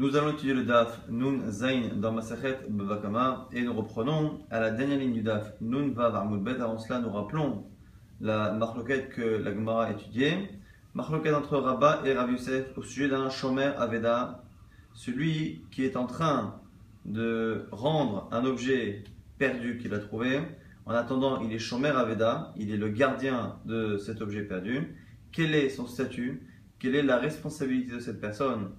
Nous allons étudier le DAF Nun Zain dans Masachet Babakama et nous reprenons à la dernière ligne du DAF Nun Vav Bet. Avant cela, nous rappelons la marloquette que la Gemara a étudiée. Marloquette entre Rabat et Rav Yosef au sujet d'un Shomer Aveda, celui qui est en train de rendre un objet perdu qu'il a trouvé. En attendant, il est Shomer Aveda, il est le gardien de cet objet perdu. Quel est son statut? Quelle est la responsabilité de cette personne?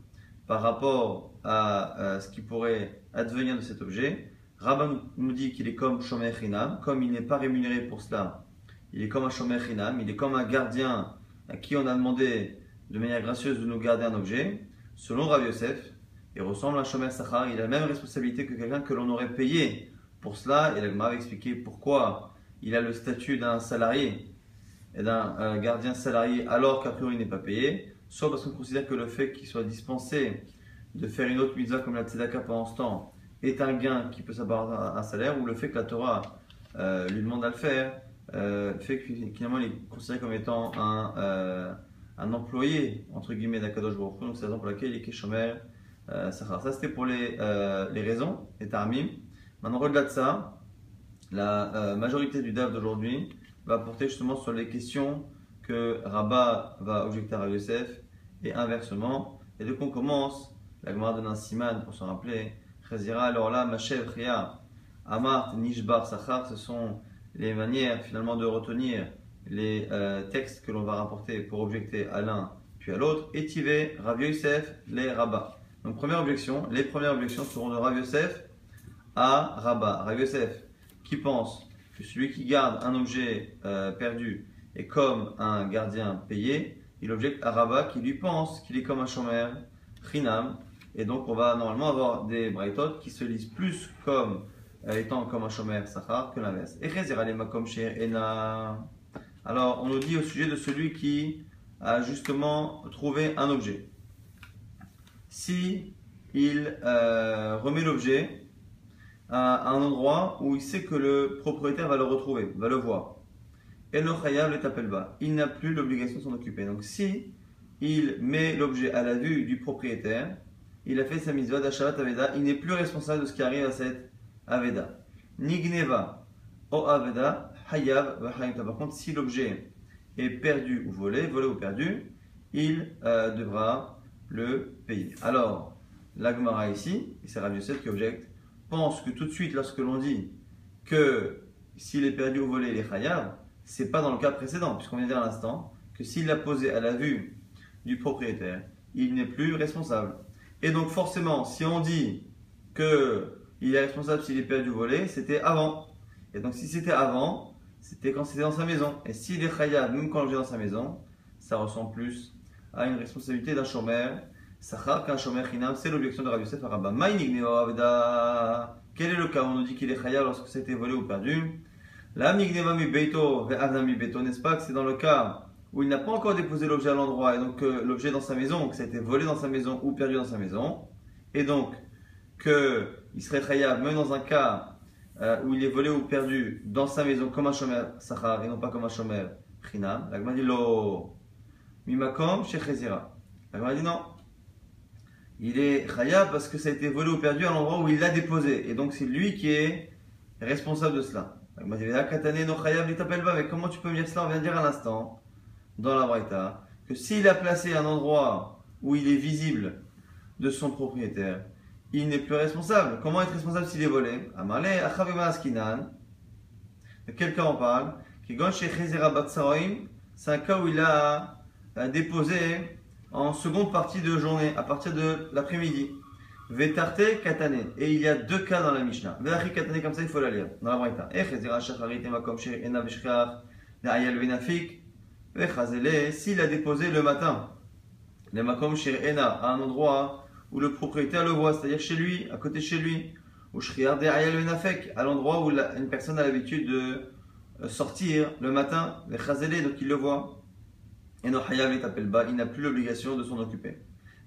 Par rapport à, ce qui pourrait advenir de cet objet Rabban nous dit qu'il est comme Shomer Hinam, comme il n'est pas rémunéré pour cela. Il est comme un Shomer Hinam, il est comme un gardien à qui on a demandé de manière gracieuse de nous garder un objet. Selon Rav Yosef, il ressemble à un Shomer Sachar, il a la même responsabilité que quelqu'un que l'on aurait payé pour cela. Et m'a expliqué pourquoi il a le statut d'un salarié et d'un euh, gardien salarié alors qu'a priori il n'est pas payé, soit parce qu'on considère que le fait qu'il soit dispensé de faire une autre mitzvah comme la tzedaka pendant ce temps est un gain qui peut s'avoir un salaire, ou le fait que la Torah euh, lui demande à le faire euh, fait que il est considéré comme étant un, un employé entre guillemets d'Akadosh Baruch donc c'est la raison pour laquelle il est Keshomer euh, Ça c'était pour les, les raisons, les tarmim. Maintenant au-delà de ça, la majorité du DAF d'aujourd'hui va porter justement sur les questions que Rabat va objecter à Yosef et inversement. Et donc on commence, la Gemara de Siman pour se rappeler, Chazira alors là, Machev Ria, Amart, Nishbar, Sachar, ce sont les manières finalement de retenir les euh, textes que l'on va rapporter pour objecter à l'un puis à l'autre. Etivé, Rav Yosef, les Rabat. Donc première objection, les premières objections seront de Rav Yosef à Rabat. Rav qui pense celui qui garde un objet euh, perdu est comme un gardien payé, il objecte à Rabat qui lui pense qu'il est comme un chômeur, Rinam, et donc on va normalement avoir des braïtot qui se lisent plus comme euh, étant comme un chômeur Sachar que l'inverse. Alors on nous dit au sujet de celui qui a justement trouvé un objet. Si il euh, remet l'objet à un endroit où il sait que le propriétaire va le retrouver, va le voir. Il n'a plus l'obligation de s'en occuper. Donc si il met l'objet à la vue du propriétaire, il a fait sa mitzvah d'Asharat Aveda, il n'est plus responsable de ce qui arrive à cette Aveda. Nigneva o Aveda, Hayab Par contre, si l'objet est perdu ou volé, volé ou perdu, il euh, devra le payer. Alors, l'Agmara ici, et c'est Rav Yosef qui objecte, pense que tout de suite, lorsque l'on dit que s'il est perdu ou volé, il est ce c'est pas dans le cas précédent, puisqu'on vient de dire à l'instant que s'il l'a posé à la vue du propriétaire, il n'est plus responsable. Et donc forcément, si on dit que il est responsable s'il est perdu ou volé, c'était avant. Et donc si c'était avant, c'était quand c'était dans sa maison. Et s'il est khayab, même quand il est dans sa maison, ça ressemble plus à une responsabilité d'un chômeur Sachar qu'un shomer chinam, c'est l'objection de Rabbi Yosef à Rabba. Quel est le cas où on nous dit qu'il est chaya lorsque c'était volé ou perdu? La migneva mi beito beito, n'est-ce pas que c'est dans le cas où il n'a pas encore déposé l'objet à l'endroit et donc euh, l'objet dans sa maison, que ça a été volé dans sa maison ou perdu dans sa maison, et donc qu'il serait chaya même dans un cas euh, où il est volé ou perdu dans sa maison comme un shomer sachar et non pas comme un shomer chinam. La dit lo mimakom shechezira. La dit non il est khayab parce que ça a été volé ou perdu à l'endroit où il l'a déposé. Et donc c'est lui qui est responsable de cela. Mais comment tu peux me dire cela? On vient de dire à l'instant, dans la Braïta, que s'il a placé un endroit où il est visible de son propriétaire, il n'est plus responsable. Comment être responsable s'il est volé? De quel cas on parle? C'est un cas où il a déposé en seconde partie de journée, à partir de l'après-midi. Vetarte katane. Et il y a deux cas dans la Mishnah. Ve'achi katane, comme ça, il faut la lire. Dans la Braïta. Echezira shacharit emakom she'ena veshkar da'ayal venafik. Vechazele, s'il a déposé le matin, le makom she'ena, à un endroit où le propriétaire le voit, c'est-à-dire chez lui, à côté de chez lui. Ou shriar da'ayal venafik, à l'endroit où une personne a l'habitude de euh, sortir le matin. Vechazele, donc il le voit. Et non, il n'a plus l'obligation de s'en occuper.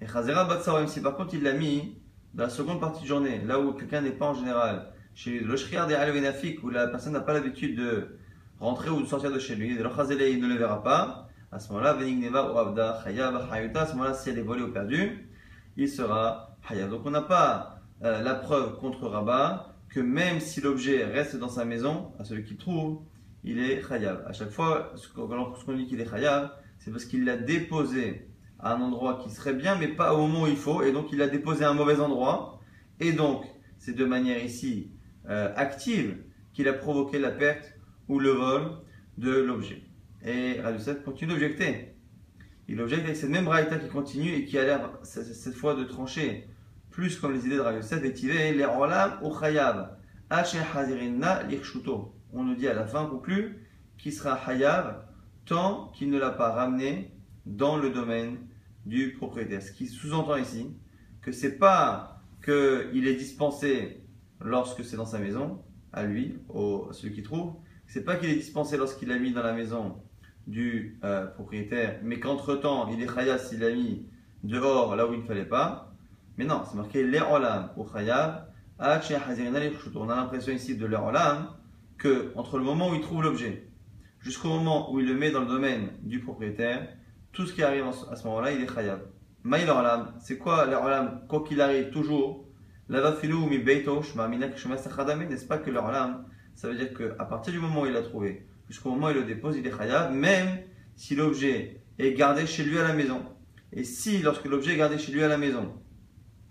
Et Chazera Batsarim, si par contre il l'a mis dans la seconde partie de journée, là où quelqu'un n'est pas en général, chez le Shriar des Alvenafik, où la personne n'a pas l'habitude de rentrer ou de sortir de chez lui, Chazele, il ne le verra pas, à ce moment-là, Benigneva ou Abda Chayab Hayuta, à ce moment-là, si elle est volée ou perdue, il sera Hayab. Donc on n'a pas euh, la preuve contre Rabat que même si l'objet reste dans sa maison, à celui qui trouve, il est Hayab. À chaque fois, lorsqu'on dit qu'il est Hayab, c'est parce qu'il l'a déposé un endroit qui serait bien, mais pas au moment où il faut, et donc il l'a déposé à un mauvais endroit, et donc c'est de manière ici euh, active qu'il a provoqué la perte ou le vol de l'objet. Et Radusset continue d'objecter. Il objecte avec cette même Braïta qui continue et qui a l'air cette fois de trancher plus comme les idées de Radusset, et les rolam ou chayav, On nous dit à la fin conclu qu'il sera hayav tant qu'il ne l'a pas ramené dans le domaine du propriétaire. Ce qui sous-entend ici que c'est pas qu'il est dispensé lorsque c'est dans sa maison, à lui, au, à celui qui trouve, c'est pas qu'il est dispensé lorsqu'il l'a mis dans la maison du euh, propriétaire, mais qu'entre-temps, il est khayab s'il l'a mis dehors, là où il ne fallait pas. Mais non, c'est marqué olam ou khayab, on a l'impression ici de olam que entre le moment où il trouve l'objet jusqu'au moment où il le met dans le domaine du propriétaire, tout ce qui arrive à ce moment-là, il est khayab. Maïl olam, c'est quoi olam Quoi qu'il arrive, toujours, n'est-ce pas que l'olam, ça veut dire qu'à partir du moment où il l'a trouvé, jusqu'au moment où il le dépose, il est khayab, même si l'objet est gardé chez lui à la maison. Et si, lorsque l'objet est gardé chez lui à la maison,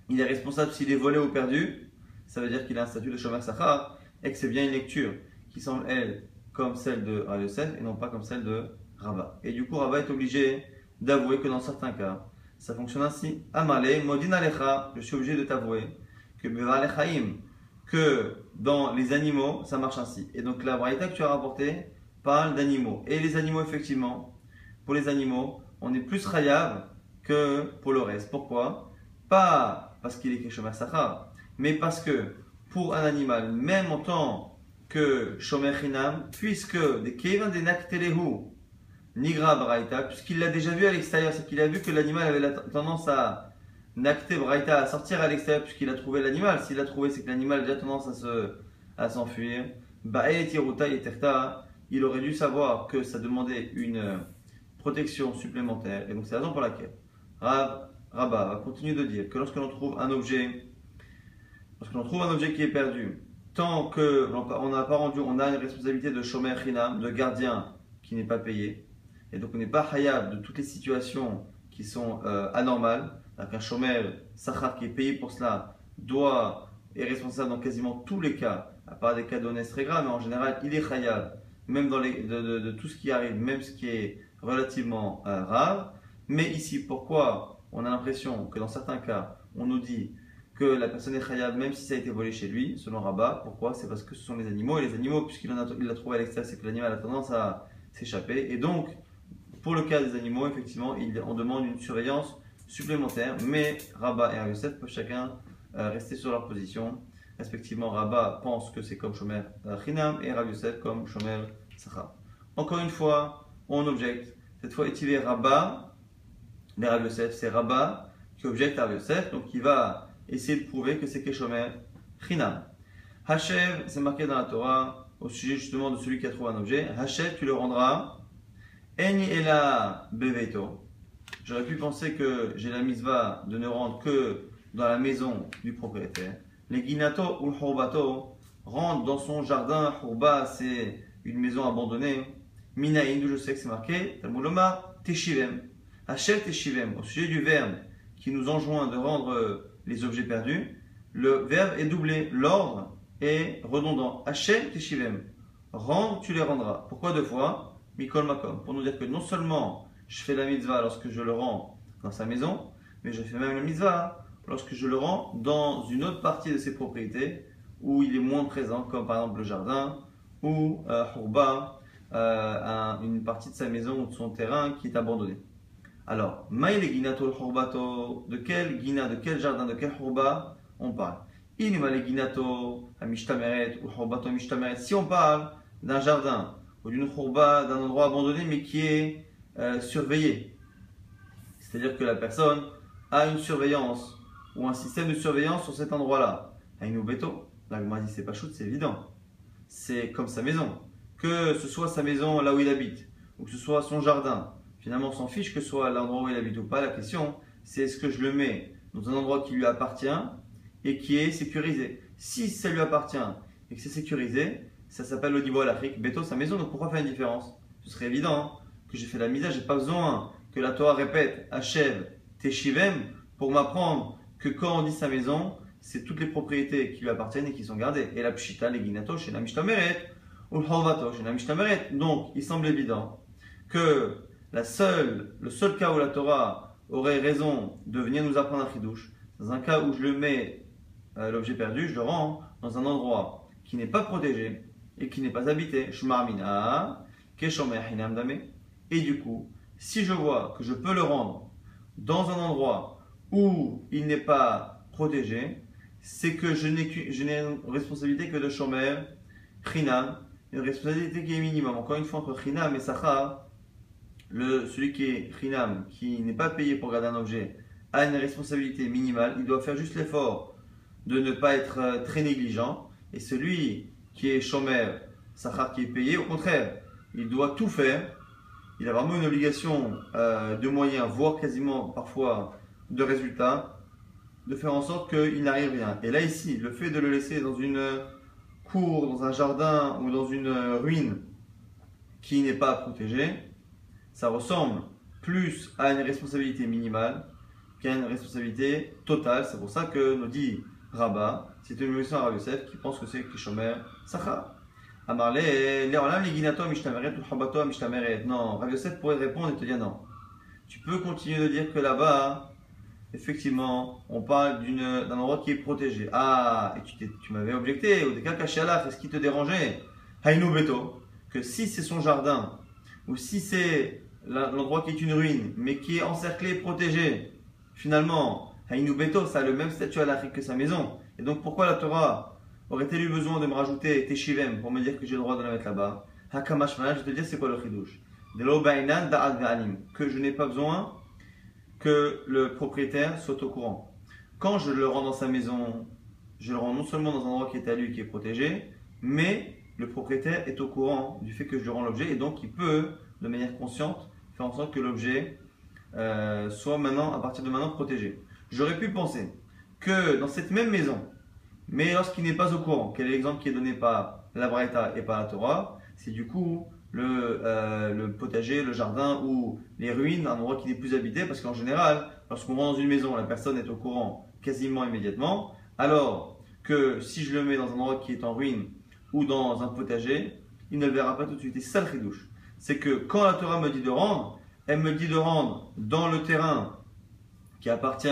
il est responsable s'il est volé ou perdu, ça veut dire qu'il a un statut de Shomer Sachar et que c'est bien une lecture qui semble, elle, comme celle de Rav et non pas comme celle de Rabat. Et du coup, Rabat est obligé d'avouer que dans certains cas, ça fonctionne ainsi. Amale, Modin Alecha, je suis obligé de t'avouer que que dans les animaux, ça marche ainsi. Et donc la braïta que tu as rapportée parle d'animaux. Et les animaux, effectivement, pour les animaux, on est plus rayable que pour le reste. Pourquoi? Pas parce qu'il est Keshomer Sachar, mais parce que pour un animal, même en tant que Shomer Hinam, puisque des Kevin des Nigra Braïta, puisqu'il l'a déjà vu à l'extérieur, c'est qu'il a vu que l'animal avait la tendance à Nakte Braïta à sortir à l'extérieur puisqu'il a trouvé l'animal. S'il l'a trouvé, c'est que l'animal a déjà tendance à se à s'enfuir. Il aurait dû savoir que ça demandait une euh, protection supplémentaire. Et donc c'est la raison pour laquelle Rab, Rabba va continuer de dire que lorsque l'on trouve un objet, lorsque l'on trouve un objet qui est perdu, tant que on n'a pas rendu, on a une responsabilité de chinam, de gardien qui n'est pas payé. Et donc on n'est pas hayab de toutes les situations qui sont euh, anormales un chômeur Sachar qui est payé pour cela doit est responsable dans quasiment tous les cas, à part des cas d'honnêteté très graves, mais en général il est khayab, même dans de, tout ce qui arrive, même ce qui est relativement euh, rare. Mais ici, pourquoi on a l'impression que dans certains cas, on nous dit que la personne est khayab même si ça a été volé chez lui, selon Rabat? Pourquoi? C'est parce que ce sont les animaux, et les animaux, puisqu'il l'a trouvé à l'extérieur, c'est que l'animal a tendance à s'échapper. Et donc, pour le cas des animaux, effectivement, on demande une surveillance supplémentaires, mais Rabat et Rav peuvent chacun euh, rester sur leur position. Respectivement, Rabat pense que c'est comme Shomer Chinam et Rav comme Shomer Sachar. Encore une fois, on objecte. Cette fois, étivé Rabat, mais Rav c'est Rabat qui objecte à Rav donc il va essayer de prouver que c'est Shomer Chinam. Hachev, c'est marqué dans la Torah au sujet justement de celui qui a trouvé un objet. Hachev, tu le rendras. Eni Ela Beveto J'aurais pu penser que j'ai la misva de ne rendre que dans la maison du propriétaire. Les guinato ou le rentrent dans son jardin. Hurba, c'est une maison abandonnée. Minaïn, je sais que c'est marqué. Talmudoma, Teshivem. Hachel Teshivem, au sujet du verbe qui nous enjoint de rendre les objets perdus, le verbe est doublé. L'ordre est redondant. Hachel Teshivem. Rendre, tu les rendras. Pourquoi deux fois? Mikol Makom. Pour nous dire que non seulement je fais la mitzvah lorsque je le rends dans sa maison, mais je fais même la mitzvah lorsque je le rends dans une autre partie de ses propriétés où il est moins présent, comme par exemple le jardin ou euh, euh une partie de sa maison ou de son terrain qui est abandonné. Alors, maïle ginato hurbato, de quel gina, de quel jardin, de quel hurba on parle? Inumale ginato amishtameret ou hurbato amishtameret. Si on parle d'un jardin ou d'une hurba, d'un endroit abandonné mais qui est euh, surveiller. C'est-à-dire que la personne a une surveillance ou un système de surveillance sur cet endroit-là. Aïnou Beto, la dit c'est pas shoot, c'est évident. C'est comme sa maison. Que ce soit sa maison là où il habite, ou que ce soit son jardin, finalement on s'en fiche que ce soit l'endroit où il habite ou pas. La question c'est est-ce que je le mets dans un endroit qui lui appartient et qui est sécurisé. Si ça lui appartient et que c'est sécurisé, ça s'appelle l'Odibo à l'Afrique. Beto, sa maison, donc pourquoi faire une différence? Ce serait évident hein, que j'ai fait la misère, j'ai pas besoin que la Torah répète, achève, Teshivem, pour m'apprendre que quand on dit sa maison, c'est toutes les propriétés qui lui appartiennent et qui sont gardées. Et la pshita, les guinato, chez la mishtameret, ou le chez la mishtameret. Donc, il semble évident que la seule, le seul cas où la Torah aurait raison de venir nous apprendre un chidouche, dans un cas où je le mets, euh, l'objet perdu, je le rends dans un endroit qui n'est pas protégé et qui n'est pas habité. Et du coup, si je vois que je peux le rendre dans un endroit où il n'est pas protégé, c'est que je n'ai une responsabilité que de Shomer, Chinam, une responsabilité qui est minimum. Encore une fois, entre Chinam et Sachar, le, celui qui est Chinam, qui n'est pas payé pour garder un objet, a une responsabilité minimale. Il doit faire juste l'effort de ne pas être euh, très négligent. Et celui qui est Shomer, Sachar qui est payé, au contraire, il doit tout faire. Il a vraiment une obligation euh, de moyens, voire quasiment parfois de résultats de faire en sorte qu'il n'arrive rien. Et là, ici, le fait de le laisser dans une cour, dans un jardin ou dans une ruine qui n'est pas protégée, ça ressemble plus à une responsabilité minimale qu'à une responsabilité totale. C'est pour ça que nous dit Rabat, c'est une mission à Rabbi Yosef qui pense que c'est Kishomer Sacha. Amarle, les ginato mishtameret ou habato mishtameret. Non, Yosef pourrait répondre et te dire non. Tu peux continuer de dire que là-bas, effectivement, on parle d'un endroit qui est protégé. Ah, et tu, tu m'avais objecté, ou des cas cachés à ce qui te dérangeait Haïnou Beto, que si c'est son jardin, ou si c'est l'endroit qui est une ruine, mais qui est encerclé, protégé, finalement, Haïnou Beto, ça a le même statut à l'Afrique que sa maison. Et donc pourquoi la Torah aurait-elle eu besoin de me rajouter Teshivem pour me dire que j'ai le droit de la mettre là-bas? Hakamash je vais te dire c'est quoi le chidouche? Que je n'ai pas besoin que le propriétaire soit au courant. Quand je le rends dans sa maison, je le rends non seulement dans un endroit qui est à lui, qui est protégé, mais le propriétaire est au courant du fait que je lui rends l'objet et donc il peut, de manière consciente, faire en sorte que l'objet euh, soit maintenant, à partir de maintenant, protégé. J'aurais pu penser que dans cette même maison, mais lorsqu'il n'est pas au courant, quel est l'exemple qui est donné par la Braïta et par la Torah, c'est du coup euh, le, potager, le jardin ou les ruines, un endroit qui n'est plus habité, parce qu'en général, lorsqu'on rentre dans une maison, la personne est au courant quasiment immédiatement, alors que si je le mets dans un endroit qui est en ruine ou dans un potager, il ne le verra pas tout de suite. Et ça le. C'est que quand la Torah me dit de rendre, elle me dit de rendre dans le terrain qui appartient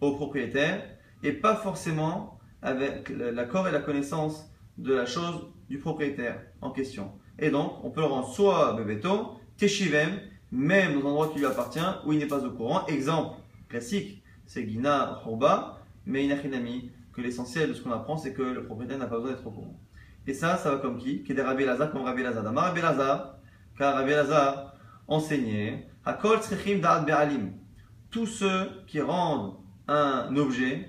au propriétaire et pas forcément avec l'accord et la connaissance de la chose du propriétaire en question. Et donc, on peut le rendre soit Bebeto, Teshivem, même dans un endroit qui lui appartient, où il n'est pas au courant. Exemple classique, c'est Gina Roba, mais Inachinami, que l'essentiel de ce qu'on apprend, c'est que le propriétaire n'a pas besoin d'être au courant. Et ça, ça va comme qui? Qui est des Rabbi Lazar, comme Rabbi Lazar. Damar Rabbi Lazar, car Rabbi Lazar enseignait Hakol Be'alim. Tous ceux qui rendent un objet,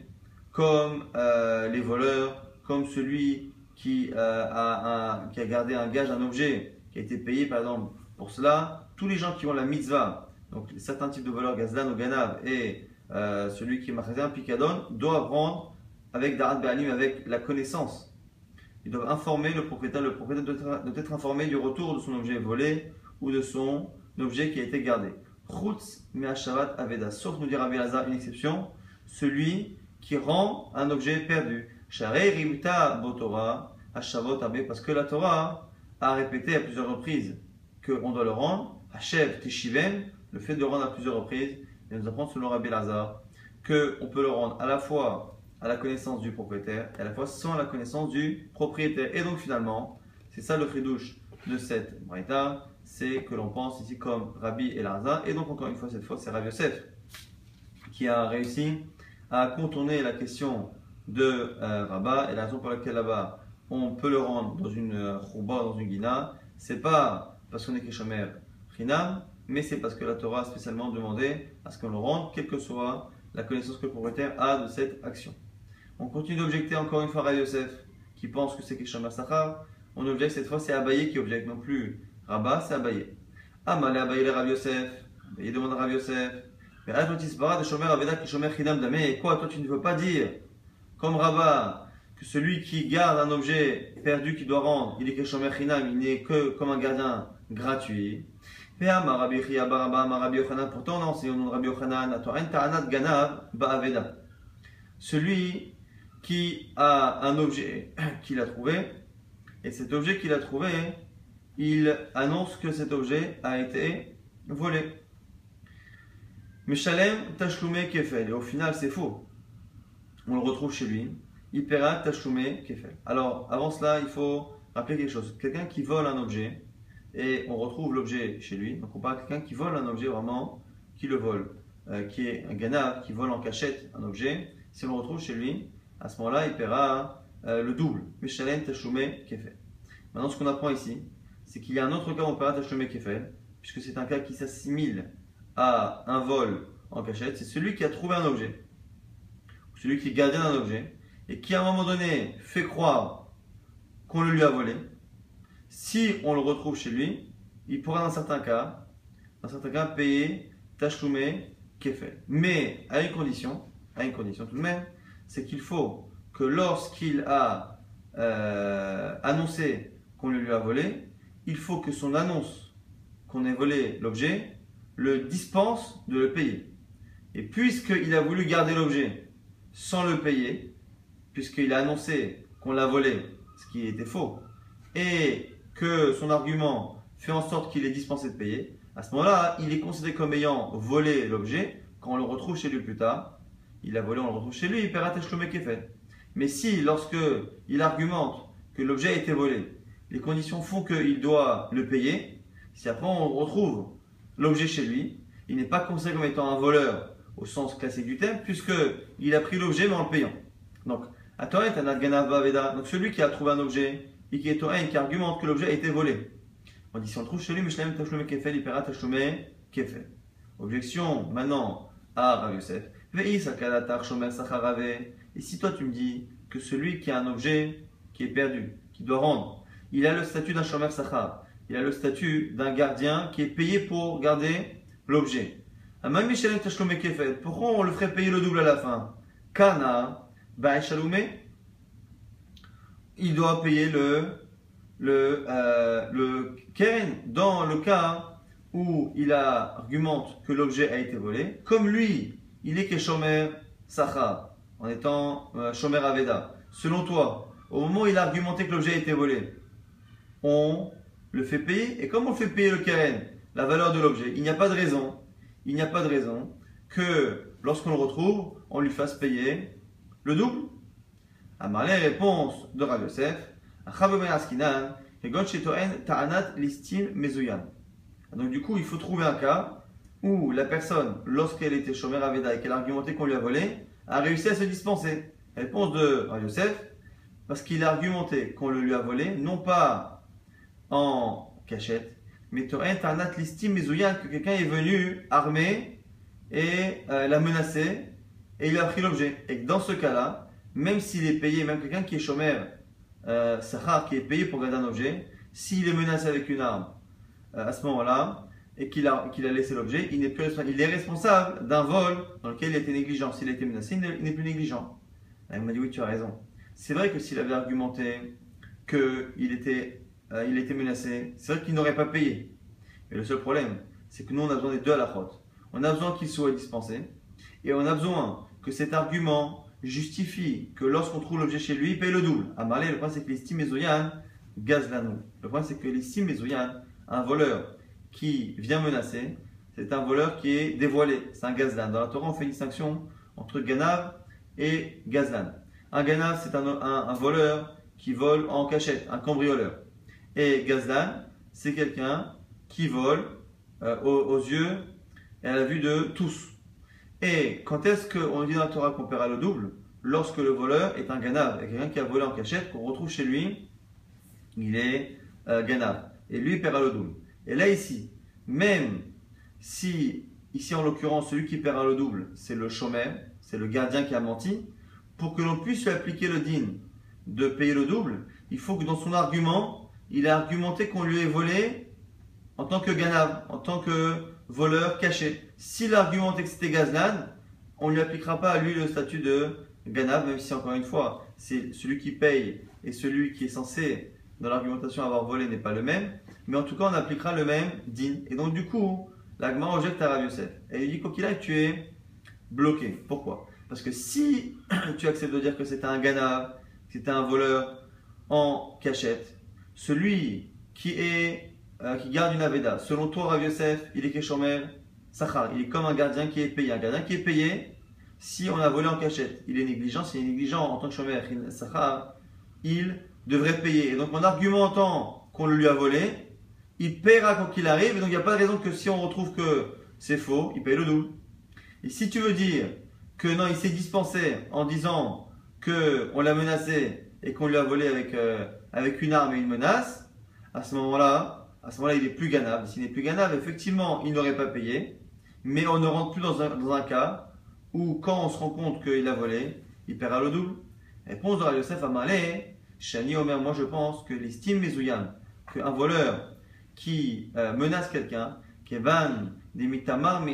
comme euh, les voleurs, comme celui qui, euh, a qui a gardé un gage, un objet, qui a été payé par exemple pour cela, tous les gens qui ont la mitzvah, donc certains types de voleurs, Gazdan ou Ganav, et euh, celui qui m'a un picadon, doivent rendre avec Darat Be'alim, avec la connaissance. Ils doivent informer le propriétaire. Le propriétaire doit être, informé du retour de son objet volé ou de son objet qui a été gardé. Chutz Me'ashavat Aveda. Sauf, nous dira Rabbi une exception, celui qui rend un objet perdu. Botora, parce que la Torah a répété à plusieurs reprises qu'on doit le rendre. Hachev Teshivem, le fait de rendre à plusieurs reprises, et nous apprend selon Rabbi Lazar qu'on peut le rendre à la fois à la connaissance du propriétaire et à la fois sans la connaissance du propriétaire. Et donc finalement, c'est ça le fridouche de cette braïta, c'est que l'on pense ici comme Rabbi et Lazar. Et donc encore une fois, cette fois, c'est Rabbi Yosef qui a réussi à contourner la question de euh, Rabat et la raison pour laquelle là-bas on peut le rendre dans une rouba, euh, dans une guina, c'est pas parce qu'on est Keshamer Chinam, mais c'est parce que la Torah a spécialement demandé à ce qu'on le rende, quelle que soit la connaissance que le propriétaire a de cette action. On continue d'objecter encore une fois à Yosef, qui pense que c'est Keshamer Sachar. On objecte cette fois, c'est Abaye qui objecte, non plus Rabat, c'est Abaye. Amalé Abaye Rav Yosef. Il demande à Rav Yosef, Mais de Shomer Aveda qui Shomer Chidam Dame. Et quoi, toi tu ne veux pas dire, comme Rabat, que celui qui garde un objet perdu qu'il doit rendre, il est que Shomer Chidam, il n'est que comme un gardien gratuit. Pourtant, non, c'est Rabbi Yochanan, Ta'anat Ganav Ba'aveda. Celui qui a un objet qu'il a trouvé, et cet objet qu'il a trouvé, il annonce que cet objet a été volé. Meshalem Tashlume Kefel. Et au final, c'est faux. On le retrouve chez lui. Ipera Tashlume Kefel. Alors, avant cela, il faut rappeler quelque chose. Quelqu'un qui vole un objet, et on retrouve l'objet chez lui. Donc, on parle de quelqu'un qui vole un objet vraiment, qui le vole, euh, qui est un ganav, qui vole en cachette un objet. Si on le retrouve chez lui, à ce moment-là, il paiera euh, le double. Meshalem Tashlume Kefel. Maintenant, ce qu'on apprend ici, c'est qu'il y a un autre cas paiera Tashlume Kefel, puisque c'est un cas qui s'assimile à un vol en cachette, c'est celui qui a trouvé un objet, celui qui est gardien d'un objet, et qui à un moment donné fait croire qu'on le lui a volé. Si on le retrouve chez lui, il pourra dans certains cas, dans certains cas, payer tachloumé fait. Mais à une condition, à une condition tout de même, c'est qu'il faut que lorsqu'il a euh, annoncé qu'on le lui a volé, il faut que son annonce qu'on ait volé l'objet le dispense de le payer. Et puisqu'il a voulu garder l'objet sans le payer, puisqu'il a annoncé qu'on l'a volé, ce qui était faux, et que son argument fait en sorte qu'il est dispensé de payer, à ce moment-là, il est considéré comme ayant volé l'objet. Quand on le retrouve chez lui plus tard, il a volé, on le retrouve chez lui, il paiera fait. Mais si, lorsque il argumente que l'objet a été volé, les conditions font qu'il doit le payer, si après on retrouve l'objet chez lui, il n'est pas considéré comme étant un voleur au sens classique du terme, puisqu'il a pris l'objet mais en le payant. Donc, donc celui qui a trouvé un objet et qui est et qui argumente que l'objet a été volé. On dit si on trouve chez lui, Kefel, il paiera Kefel. Objection maintenant à Rav Yosef. Et si toi tu me dis que celui qui a un objet qui est perdu, qui doit rendre, il a le statut d'un Shomer Sachar, il a le statut d'un gardien qui est payé pour garder l'objet. Pourquoi on le ferait payer le double à la fin? Kana, il doit payer le, le, euh, le dans le cas où il argumente que l'objet a été volé. Comme lui, il est que Shomer Sacha, en étant euh, Shomer Aveda. Selon toi, au moment où il a argumenté que l'objet a été volé, on le fait payer. Et comme on fait payer le keren, la valeur de l'objet, il n'y a pas de raison, il n'y a pas de raison que lorsqu'on le retrouve, on lui fasse payer le double. À réponse de Rav Yosef, donc du coup, il faut trouver un cas où la personne, lorsqu'elle était Shomer Aveda et qu'elle a argumenté qu'on lui a volé, a réussi à se dispenser. Réponse de Rav Yosef, parce qu'il a argumenté qu'on le lui a volé, non pas en cachette. Mais tu as un l'estime que quelqu'un est venu armé et euh, l'a menacé et il a pris l'objet. Et dans ce cas-là, même s'il est payé, même quelqu'un qui est chômeur, euh, qui est payé pour garder un objet, s'il est menacé avec une arme euh, à ce moment-là et qu'il a, a laissé l'objet, il, n'est plus il est responsable d'un vol dans lequel il a été négligent. S'il a été menacé, il n'est plus négligent. il m'a dit oui, tu as raison. C'est vrai que s'il avait argumenté qu'il était euh, il a été menacé, c'est vrai qu'il n'aurait pas payé. Mais le seul problème, c'est que nous, on a besoin des deux à la faute. On a besoin qu'il soit dispensé, et on a besoin que cet argument justifie que lorsqu'on trouve l'objet chez lui, il paye le double. À Marley, le problème, c'est que l'estime mésoyan gaz nous. Le problème, c'est que l'estime un voleur qui vient menacer, c'est un voleur qui est dévoilé. C'est un gazlan. Dans la Torah, on fait une distinction entre ganav et gazlan. Un ganav, c'est un, un voleur qui vole en cachette, un cambrioleur. Et Gazdan, c'est quelqu'un qui vole euh, aux, yeux et à la vue de tous. Et quand est-ce qu'on dit dans Torah qu'on paiera le double? Lorsque le voleur est un ganav, et quelqu'un qui a volé en cachette, qu'on retrouve chez lui, il est euh, ganav. Et lui, il paiera le double. Et là, ici, même si, ici en l'occurrence, celui qui paiera le double, c'est le chômeur, c'est le gardien qui a menti, pour que l'on puisse lui appliquer le din de payer le double, il faut que dans son argument, il a argumenté qu'on lui ait volé en tant que ganav, en tant que voleur caché. Si l'argument est que c'était Gazlan, on ne lui appliquera pas à lui le statut de Ganav, même si encore une fois, c'est celui qui paye et celui qui est censé, dans l'argumentation, avoir volé n'est pas le même. Mais en tout cas, on appliquera le même din. Et donc, du coup, l'agma rejette Rav Yosef. Et il dit, quoi qu'il tu es bloqué. Pourquoi? Parce que si tu acceptes de dire que c'était un Ganav, que c'était un voleur en cachette, celui qui est euh, qui garde une Aveda, selon toi, Rav Yosef, il est Keshomer Sachar. Il est comme un gardien qui est payé. Un gardien qui est payé, si on a volé en cachette, il est négligent. S'il est négligent en tant que Shomer Sachar, il devrait payer. Et donc, en argumentant qu'on le lui a volé, il paiera quand il arrive. Et donc, il n'y a pas de raison que si on retrouve que c'est faux, il paye le double. Et si tu veux dire que non, il s'est dispensé en disant qu'on l'a menacé et qu'on lui a volé avec, euh, avec une arme et une menace, à ce moment-là, à ce moment-là, il est plus gagnable. S'il n'est plus gagnable, effectivement, il n'aurait pas payé, mais on ne rentre plus dans un, cas où, quand on se rend compte qu'il a volé, il paiera le double. Réponse de Yosef Amalé, Shani Omer, moi je pense que l'estime Mezouyan, qu'un voleur qui euh, menace quelqu'un, qui est van des mitamar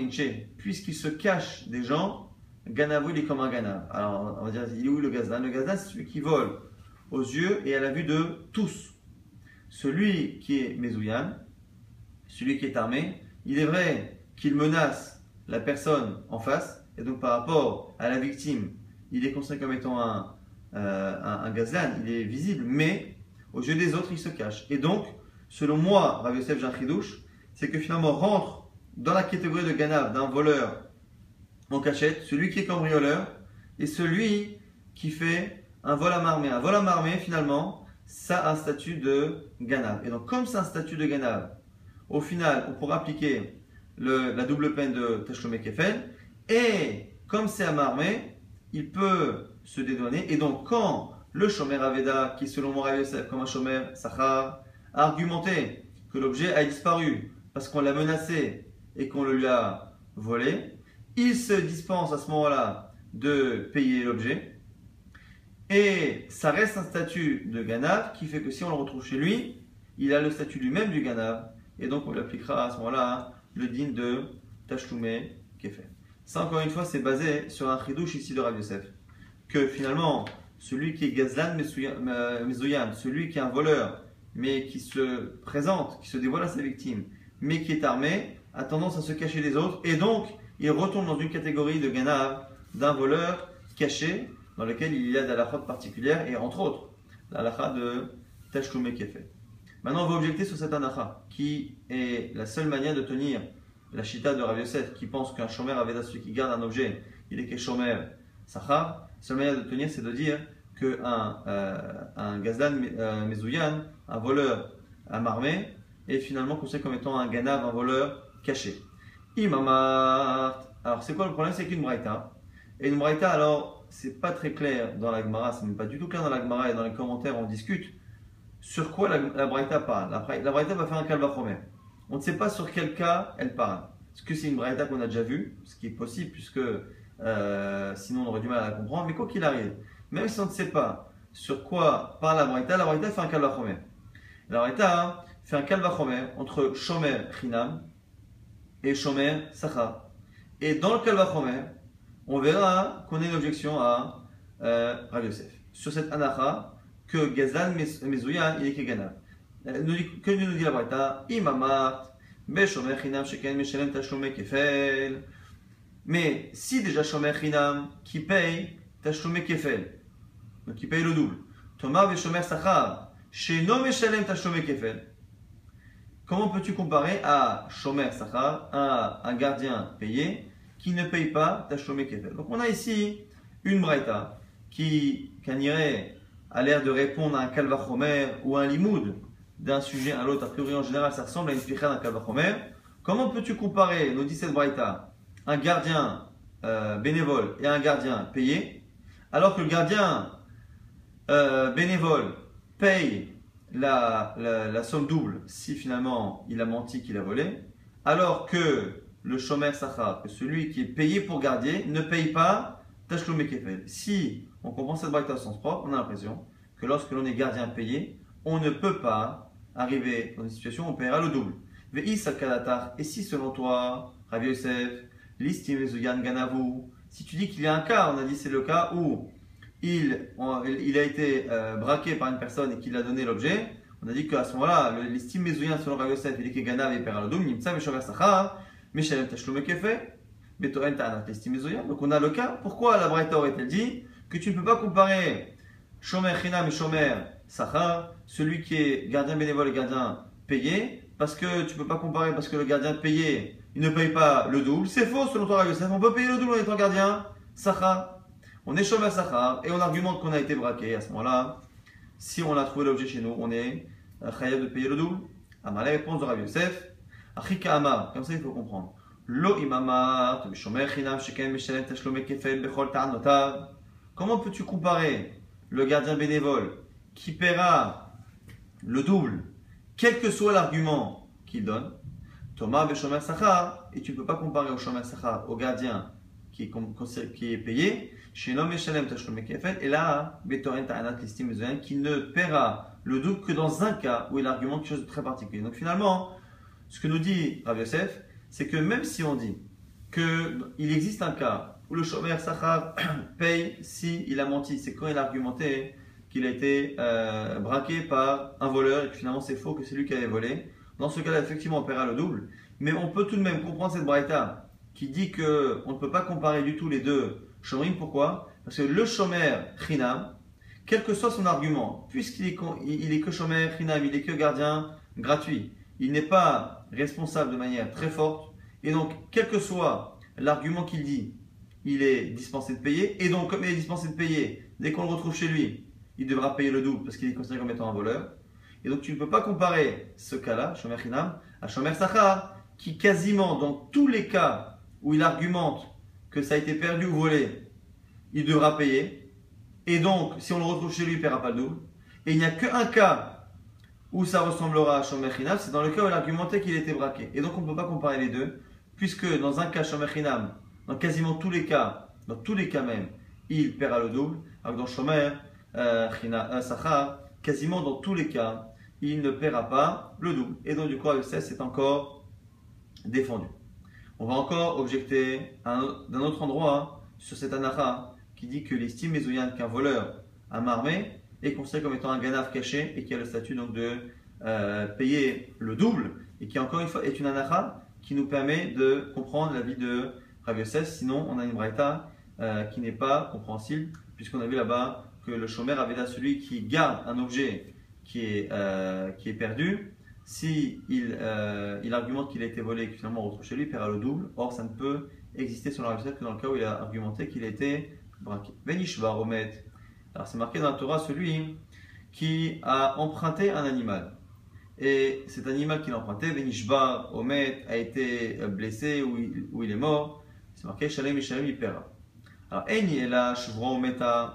puisqu'il se cache des gens, Ganavou il est comme un ganav. Alors on va dire, il est où le gazan Le gazan c'est celui qui vole aux yeux et à la vue de tous celui qui est Mezouyan, celui qui est armé, il est vrai qu'il menace la personne en face, et donc par rapport à la victime, il est considéré comme étant un, euh, gazlan, il est visible, mais aux yeux des autres, il se cache. Et donc, selon moi, Rav Yosef Chidouche, c'est que finalement rentre dans la catégorie de ganav d'un voleur en cachette, celui qui est cambrioleur, et celui qui fait un vol à marmé. Un vol à marmé, finalement, ça a un statut de ganav. Et donc, comme c'est un statut de ganav, au final, on pourra appliquer la double peine de Tashlomé Kefel. Et comme c'est à marmé, il peut se dédouaner. Et donc, quand le Shomer Aveda, qui selon Morav Yosef, comme un Shomer Sachar, a argumenté que l'objet a disparu parce qu'on l'a menacé et qu'on le lui a volé, il se dispense à ce moment-là de payer l'objet et ça reste un statut de Ganav qui fait que si on le retrouve chez lui, il a le statut lui-même du Ganav. Et donc on lui appliquera à ce moment-là le din de Tashloumé fait. Ça encore une fois, c'est basé sur un chidouche ici de Rav Yosef. Que finalement, celui qui est Gazlan Mezouyan, celui qui est un voleur, mais qui se présente, qui se dévoile à sa victime, mais qui est armé, a tendance à se cacher des autres. Et donc, il retourne dans une catégorie de Ganav, d'un voleur caché, dans lequel il y a des halachot particulières, et entre autres, l'halakha de Tashlume fait. Maintenant, on va objecter sur cette halakha, qui est la seule manière de tenir la chita de Rav Yosef, qui pense qu'un shomer aveda, celui qui garde un objet, il est que shomer sachar. La seule manière de tenir, c'est de dire qu'un euh, un gazdan euh, un voleur à marmé, est finalement considéré comme étant un ganav, un voleur caché. Imamart. Alors, c'est quoi le problème? C'est qu'une braïta. Et une braïta, alors, c'est pas très clair dans la Gemara, c'est même pas du tout clair dans la Gemara et dans les commentaires on discute sur quoi la, la parle. La, la va faire un calvachomer. On ne sait pas sur quel cas elle parle. Est-ce que c'est une Braïta qu'on a déjà vue? Ce qui est possible puisque euh, sinon on aurait du mal à la comprendre. Mais quoi qu'il arrive, même si on ne sait pas sur quoi parle la Braïta, la Braïta fait un calvachomer. La Braïta hein, fait un calvachomer entre Shomer Chinam et Shomer Sachar. Et dans le calvachomer, on verra qu'on a une objection à euh, Rav Yosef. Sur cette anacha, que Gazlan Mezouyan, il est Kegana. Que nous dit la Braïta? Imamat, Beshomer Chinam, Sheken Meshalem Tashlome Kefel. Mais si déjà Shomer Chinam, qui paye Tashlome Kefel, donc qui paye le double, Thomas Beshomer Sachar, Sheno Meshalem Tashlome Kefel. Comment peux-tu comparer à Shomer Sachar, à un gardien payé qui ne paye pas Tachomé Kefel. Donc on a ici une Braïta qui, irait a l'air de répondre à un Kalvachomer ou à un Limoud d'un sujet à l'autre. A priori, en général, ça ressemble à une ficha d'un Kalvachomer. Comment peux-tu comparer nos 17 Braïta, un gardien euh, bénévole et un gardien payé, alors que le gardien euh, bénévole paye la, somme double si finalement il a menti, qu'il a volé, alors que le Shomer Sachar, que celui qui est payé pour garder ne paye pas Tashloum Kefel. Si on comprend cette braïta au sens propre, on a l'impression que lorsque l'on est gardien payé, on ne peut pas arriver dans une situation où on paiera le double. Et si selon toi, Rabbi Yosef, ganavu, si tu dis qu'il y a un cas, on a dit c'est le cas où il, a été euh, braqué par une personne et qu'il a donné l'objet, on a dit qu'à ce moment-là, l'estime mezouyan selon Rabbi Yosef, il est ganav et peralodum, nimtsa meshover sachar, meshalem tashlume kefe, betoren ta'anat l'estime mezouyan. Donc on a le cas. Pourquoi la Braïta aurait-elle dit que tu ne peux pas comparer shomer chinam et shomer sachar, celui qui est gardien bénévole et gardien payé, parce que tu peux pas comparer parce que le gardien payé, il ne paye pas le double. C'est faux selon toi, Yosef. On peut payer le double en étant gardien. Sachar. On est chômeur Sachar et on argumente qu'on a été braqué. À ce moment-là, si on a trouvé l'objet chez nous, on est chayav de payer le double. Amar, la réponse de Rabbi Yosef. Achika Amar. Comme ça, il faut comprendre. Lo imamar, chinam, sheken, meshalem, tashlome, kefel, bechol, ta'anotav. Comment peux-tu comparer le gardien bénévole qui paiera le double quel que soit l'argument qu'il donne, Thomas Beshomer Sachar, et tu ne peux pas comparer au Shomer Sachar, au gardien qui est, qui est payé, chez l'homme et là, qui ne paiera le double que dans un cas où il argumente quelque chose de très particulier. Donc finalement, ce que nous dit Rav Yosef, c'est que même si on dit qu'il existe un cas où le Shomer Sachar paye s'il il a menti, c'est quand il a argumenté qu'il a été euh, braqué par un voleur et que finalement c'est faux, que c'est lui qui avait volé. Dans ce cas-là, effectivement, on paiera le double. Mais on peut tout de même comprendre cette braïta qui dit que on ne peut pas comparer du tout les deux chomrim. Pourquoi? Parce que le chomer chinam, quel que soit son argument, puisqu'il est, que chomer chinam, il est que gardien gratuit, il n'est pas responsable de manière très forte. Et donc, quel que soit l'argument qu'il dit, il est dispensé de payer. Et donc, comme il est dispensé de payer, dès qu'on le retrouve chez lui, il devra payer le double parce qu'il est considéré comme étant un voleur. Et donc tu ne peux pas comparer ce cas-là, Shomer Chinam, à Shomer Sachar, qui quasiment dans tous les cas où il argumente que ça a été perdu ou volé, il devra payer. Et donc, si on le retrouve chez lui, il ne paiera pas le double. Et il n'y a qu'un cas où ça ressemblera à Shomer c'est dans le cas où il argumentait qu'il était braqué. Et donc on ne peut pas comparer les deux, puisque dans un cas Shomer dans quasiment tous les cas, dans tous les cas même, il paiera le double, alors que dans Shomer, euh, un Sachar, quasiment dans tous les cas, il ne paiera pas le double. Et donc, du coup, cesse est encore défendu. On va encore objecter d'un autre endroit sur cet anacha qui dit que l'estime mésoyane qu'un voleur à marmé est considéré comme étant un ganaf caché et qui a le statut donc de euh, payer le double et qui encore une fois est une anacha qui nous permet de comprendre la vie de Rav Sinon, on a une braïta euh, qui n'est pas compréhensible puisqu'on a vu là-bas que le chômeur avait là celui qui garde un objet qui est, euh, qui est perdu, si il, il argumente qu'il a été volé et que finalement on retrouve chez lui, il paiera le double. Or, ça ne peut exister sur la que dans le cas où il a argumenté qu'il a été braqué. Venishva Romet. Alors, c'est marqué dans la Torah celui qui a emprunté un animal. Et cet animal qu'il a emprunté, Venishba Omet, a été blessé ou il, est mort. C'est marqué Shalem et Shalem, il paiera. Alors,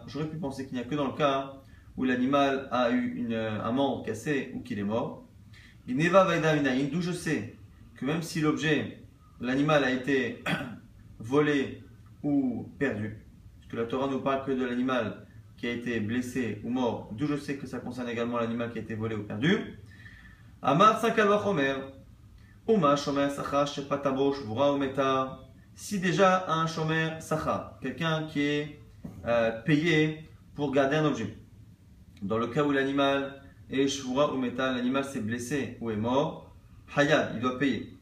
j'aurais pu penser qu'il n'y a que dans le cas où l'animal a eu une, un membre cassé ou qu'il est mort. D'où je sais que même si l'objet, l'animal a été volé ou perdu, parce que la Torah nous parle que de l'animal qui a été blessé ou mort, d'où je sais que ça concerne également l'animal qui a été volé ou perdu. Amar Sakalvachomer, Uma Shomer Sachash Patabosh Vura Umeta si déjà un chômeur sacha, quelqu'un qui est euh, payé pour garder un objet, dans le cas où l'animal est shvura ou métal, l'animal s'est blessé ou est mort, hayad, il doit payer.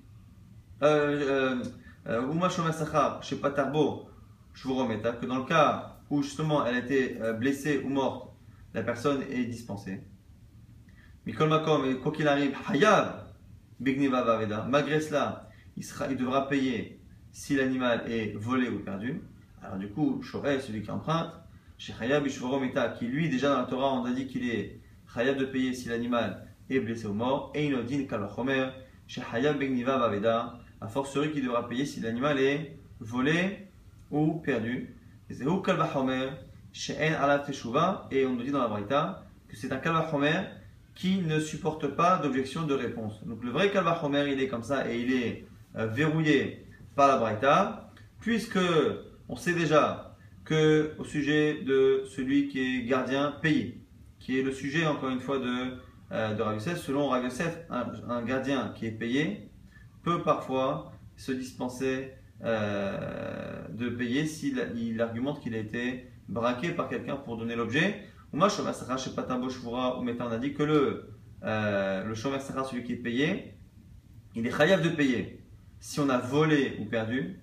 Euh, euh, ou ma chômeur sacha, chez patarbo, shvura ou métal, que dans le cas où justement elle a été blessée ou morte, la personne est dispensée. Mikol makom, quoi qu'il arrive, hayad, malgré cela, il, devra payer si l'animal est volé ou perdu. Alors du coup, Shorel, celui qui emprunte, chez Chayab Meta, qui lui, déjà dans la Torah, on a dit qu'il est Chayab de payer si l'animal est blessé ou mort, et Inodin Kalachomer, chez Hayab Begniva Baveda, a fortiori qui devra payer si l'animal est volé ou perdu. Et on nous dit dans la Braïta que c'est un Kalvachomer qui ne supporte pas d'objection de réponse. Donc le vrai Kalvachomer, il est comme ça et il est euh, verrouillé par la Braïta, puisque on sait déjà que au sujet de celui qui est gardien payé, qui est le sujet encore une fois de euh, de Rav Yosef. Selon Rav Yosef, un, un gardien qui est payé peut parfois se dispenser euh, de payer s'il il argumente qu'il a été braqué par quelqu'un pour donner l'objet. Ou moi, Shomer chez Patambo Shvura, ou on a dit que le, euh, le celui qui est payé, il est chayav de payer si on a volé ou perdu,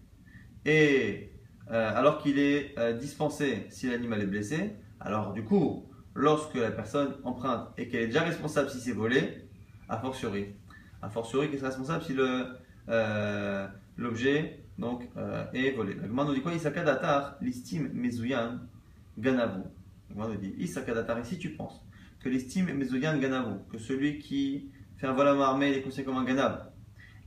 et euh, alors qu'il est euh, dispensé si l'animal est blessé. Alors, du coup, lorsque la personne emprunte et qu'elle est déjà responsable si c'est volé, a fortiori. A fortiori, qu'elle est responsable si l'objet donc, euh, est volé. La Gemara nous dit quoi? Isakadatar, l'estime mezouyan ganavu. La Gemara nous dit Isakadatar, ici tu penses que l'estime mezouyan ganavu, que celui qui fait un vol à armée est considéré comme un ganav.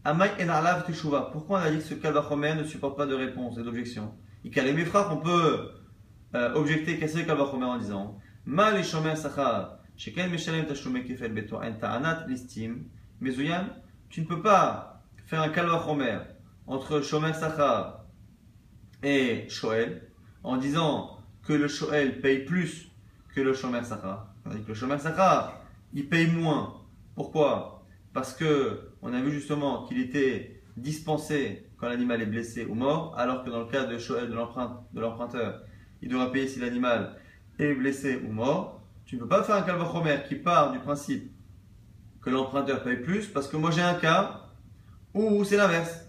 Amay enarlav teshuva. Pourquoi on a dit que ce kalvachomer ne supporte pas de réponse et d'objection? Calme mes frères, on peut euh, objecter, casser le kalvachomer en disant? Et shomer sachar, shekel meshalem l'estime. Tu ne peux pas faire un kalvachomer entre Shomer Sachar et Shoel en disant que le Shoel paye plus que le Shomer Sachar. On dit que le Shomer Sachar, il paye moins. Pourquoi? Parce que on a vu justement qu'il était dispensé quand l'animal est blessé ou mort, alors que dans le cas de Shoel, de l'emprunteur, il devra payer si l'animal est blessé ou mort. Tu ne peux pas faire un calvachomer qui part du principe que l'emprunteur paye plus, parce que moi j'ai un cas où c'est l'inverse.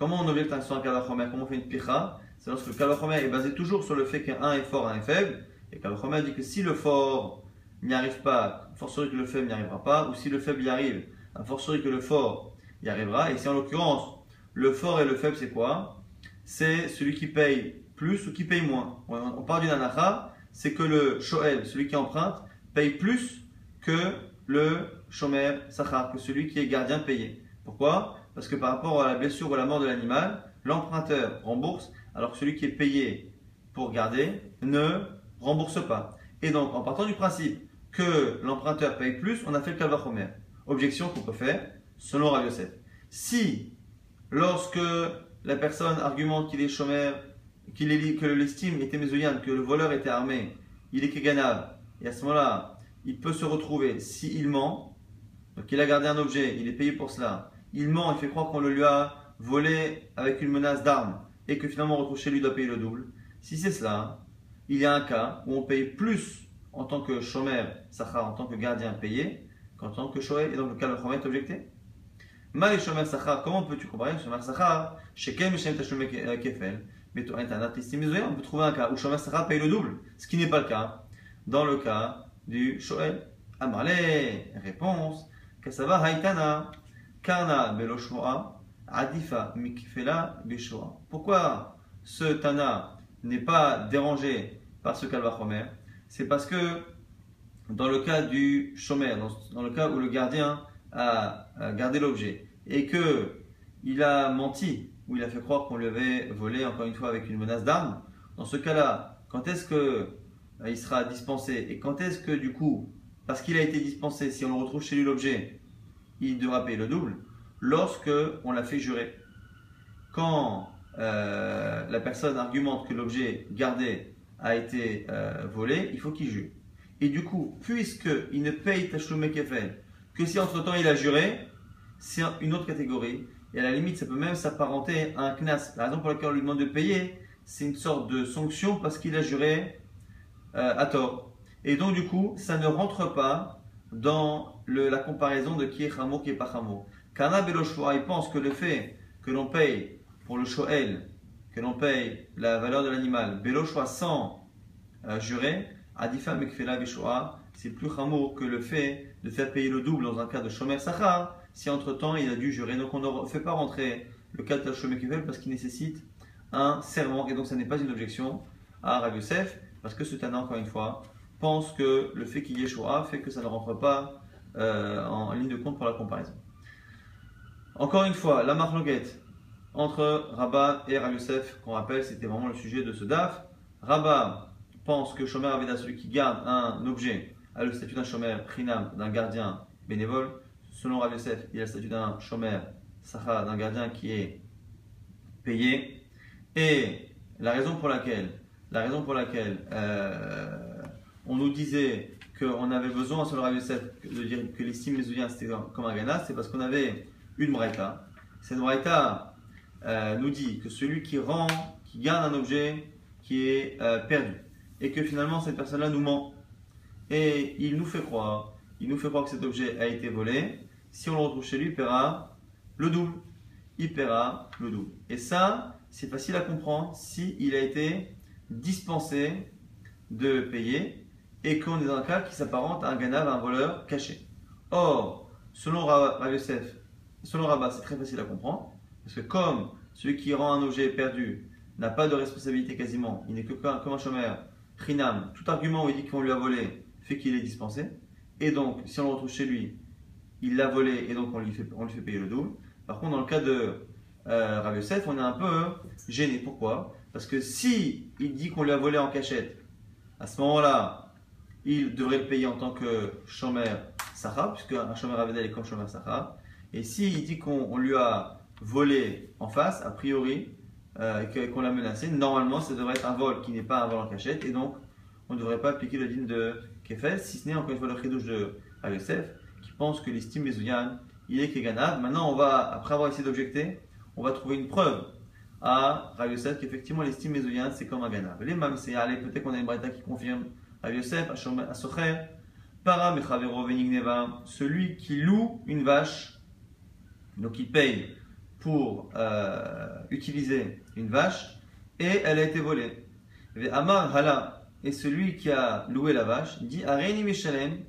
Comment on objecte sur un Kalachomer Comment on fait une picha? C'est lorsque le Kalachomer est basé toujours sur le fait qu'un est fort, un est faible. Et Kalachomer dit que si le fort n'y arrive pas, forcerie que le faible n'y arrivera pas, ou si le faible y arrive, a forcerie que le fort y arrivera. Et si en l'occurrence, le fort et le faible, c'est quoi? C'est celui qui paye plus ou qui paye moins. On parle d'une anacha, c'est que le shoel, celui qui emprunte, paye plus que le shomer sachar, que celui qui est gardien payé. Pourquoi? Parce que par rapport à la blessure ou à la mort de l'animal, l'emprunteur rembourse, alors que celui qui est payé pour garder ne rembourse pas. Et donc, en partant du principe que l'emprunteur paye plus, on a fait le calvachomer. Objection qu'on peut faire, selon Rav Yosef. Si, lorsque la personne argumente qu'il est chômeur, qu'il que l'estime était mésoyane, que le voleur était armé, il est keganav, et à ce moment-là, il peut se retrouver, s'il ment, donc il a gardé un objet, il est payé pour cela, il ment, il fait croire qu'on le lui a volé avec une menace d'arme et que finalement on retrouve chez lui doit payer le double. Si c'est cela, il y a un cas où on paye plus en tant que chômeur, Sachar, en tant que gardien payé, qu'en tant que shoel, et donc le cas le chomer est objecté. Mal et shomer Sachar, comment peux-tu comparer shomer Sachar Chez quel Meshem Tashumé Kefel? Mais toi, Internet, on peut trouver un cas où shomer Sachar paye le double, ce qui n'est pas le cas dans le cas du shoel. Amarle, réponse, Kasava Haitana. Kana beloshmoa, adifa mikfela beshoa. Pourquoi ce Tana n'est pas dérangé par ce kalvachomer C'est parce que dans le cas du shomer, dans, le cas où le gardien a, gardé l'objet et que il a menti ou il a fait croire qu'on lui avait volé encore une fois avec une menace d'arme, dans ce cas-là, quand est-ce que euh, il sera dispensé? Et quand est-ce que du coup, parce qu'il a été dispensé, si on le retrouve chez lui l'objet, il devra payer le double lorsque on l'a fait jurer. Quand euh, la personne argumente que l'objet gardé a été euh, volé, il faut qu'il jure. Et du coup, puisqu'il ne paye Tachloumé Kefel que si entre-temps il a juré, c'est une autre catégorie. Et à la limite, ça peut même s'apparenter à un knas. La raison pour laquelle on lui demande de payer, c'est une sorte de sanction parce qu'il a juré euh, à tort. Et donc, du coup, ça ne rentre pas dans la comparaison de qui est Hamo, qui est pas Hamo. Kana Beloshua, il pense que le fait que l'on paye pour le Shoel, que l'on paye la valeur de l'animal, Beloshua sans euh, jurer, Adifa Mekfela Beshoa, c'est plus Hamo que le fait de faire payer le double dans un cas de Shomer Sachar, si entre temps il a dû jurer. Donc on ne fait pas rentrer le cas de Shomer Kefel parce qu'il nécessite un serment et donc ça n'est pas une objection à Rav Yosef parce que ce Tana, encore une fois, pense que le fait qu'il y ait Shoah fait que ça ne rentre pas euh, en ligne de compte pour la comparaison. Encore une fois, la marloguette entre Rabat et Rav Yosef, qu'on rappelle, c'était vraiment le sujet de ce DAF. Rabat pense que Shomer Aveda, celui qui garde un objet, a le statut d'un Shomer Prinam, d'un gardien bénévole. Selon Rav Yosef, il a le statut d'un Shomer Sacha, d'un gardien qui est payé. Et la raison pour laquelle, la raison pour laquelle euh, on nous disait qu'on avait besoin, sur le Rav Yosef, de dire que l'estime mesouyan c'était comme un gana, c'est parce qu'on avait une braïta. Cette braïta euh, nous dit que celui qui rend, qui garde un objet qui est euh, perdu, et que finalement cette personne-là nous ment, et il nous fait croire, il nous fait croire que cet objet a été volé, si on le retrouve chez lui, il paiera le double. Il paiera le double. Et ça, c'est facile à comprendre si il a été dispensé de payer et qu'on est dans un cas qui s'apparente à un ganav, à un voleur caché. Or, selon Rav Yosef, selon Rabat, c'est très facile à comprendre, parce que comme celui qui rend un objet perdu n'a pas de responsabilité quasiment, il n'est que comme un chômeur, Rinam, tout argument où il dit qu'on lui a volé fait qu'il est dispensé, et donc si on le retrouve chez lui, il l'a volé et donc on lui, fait, on lui fait payer le double. Par contre, dans le cas de euh, Rav Yosef, on est un peu gêné. Pourquoi? Parce que si il dit qu'on lui a volé en cachette, à ce moment-là, il devrait le payer en tant que Shomer Sacha, puisque un Shomer Avedel est comme Shomer Sacha. Et s'il dit qu'on lui a volé en face, a priori, euh, qu'on l'a menacé, normalement, ça devrait être un vol qui n'est pas un vol en cachette, et donc on ne devrait pas appliquer le din de Kefel, si ce n'est encore une fois le chidouche de Rav Yosef, qui pense que l'estime Mezouyan, il est Keganav. Maintenant, on va, après avoir essayé d'objecter, on va trouver une preuve à Rav qu'effectivement l'estime Mezouyan, c'est comme un Ganav. Les Mam, c'est allez, peut-être qu'on a une braïta qui confirme Rav Yosef, à Socher, Para Mechavero Venigneva, celui qui loue une vache, donc il paye pour euh, utiliser une vache, et elle a été volée. Amar Hala, et celui qui a loué la vache, dit Areni Mishalem,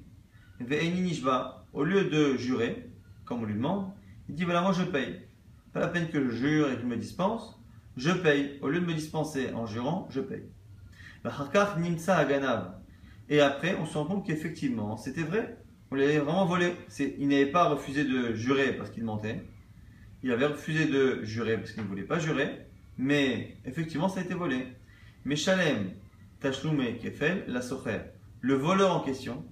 Nishba, au lieu de jurer, comme on lui demande, il dit voilà, moi je paye. Pas la peine que je jure et qu'il me dispense, je paye. Au lieu de me dispenser en jurant, je paye. Nimsa Ganav. Et après, on se rend compte qu'effectivement, c'était vrai. On l'avait vraiment volé. Il n'avait pas refusé de jurer parce qu'il mentait. Il avait refusé de jurer parce qu'il ne voulait pas jurer. Mais effectivement, ça a été volé. Mais Shalem, Tashlume, Kefel, la Socher, le voleur en question,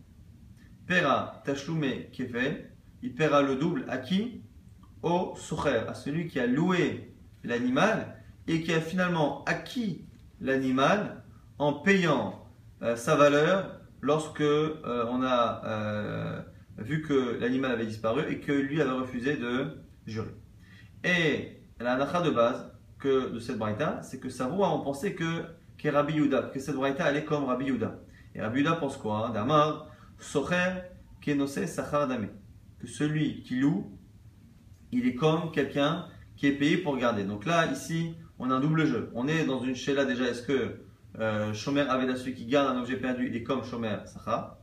paiera Tashlume, Kefel, il paiera le double à qui? Au Socher, à celui qui a loué l'animal et qui a finalement acquis l'animal en payant euh, sa valeur lorsque euh, on a euh, vu que l'animal avait disparu et que lui avait refusé de jurer. Et la nacha de base que de cette braïta, c'est que Savoua on pensait que Rabbi Yuda, que cette braïta allait comme Rabbi Yuda. Et Rabbi Yuda pense quoi hein? Damar, Socher, Kenose, Sachar Dame. Que celui qui loue, il est comme quelqu'un qui est payé pour garder. Donc là, ici, on a un double jeu. On est dans une là déjà, est-ce que Shomer Aveda, celui qui garde un objet perdu, il est comme Shomer Sacha.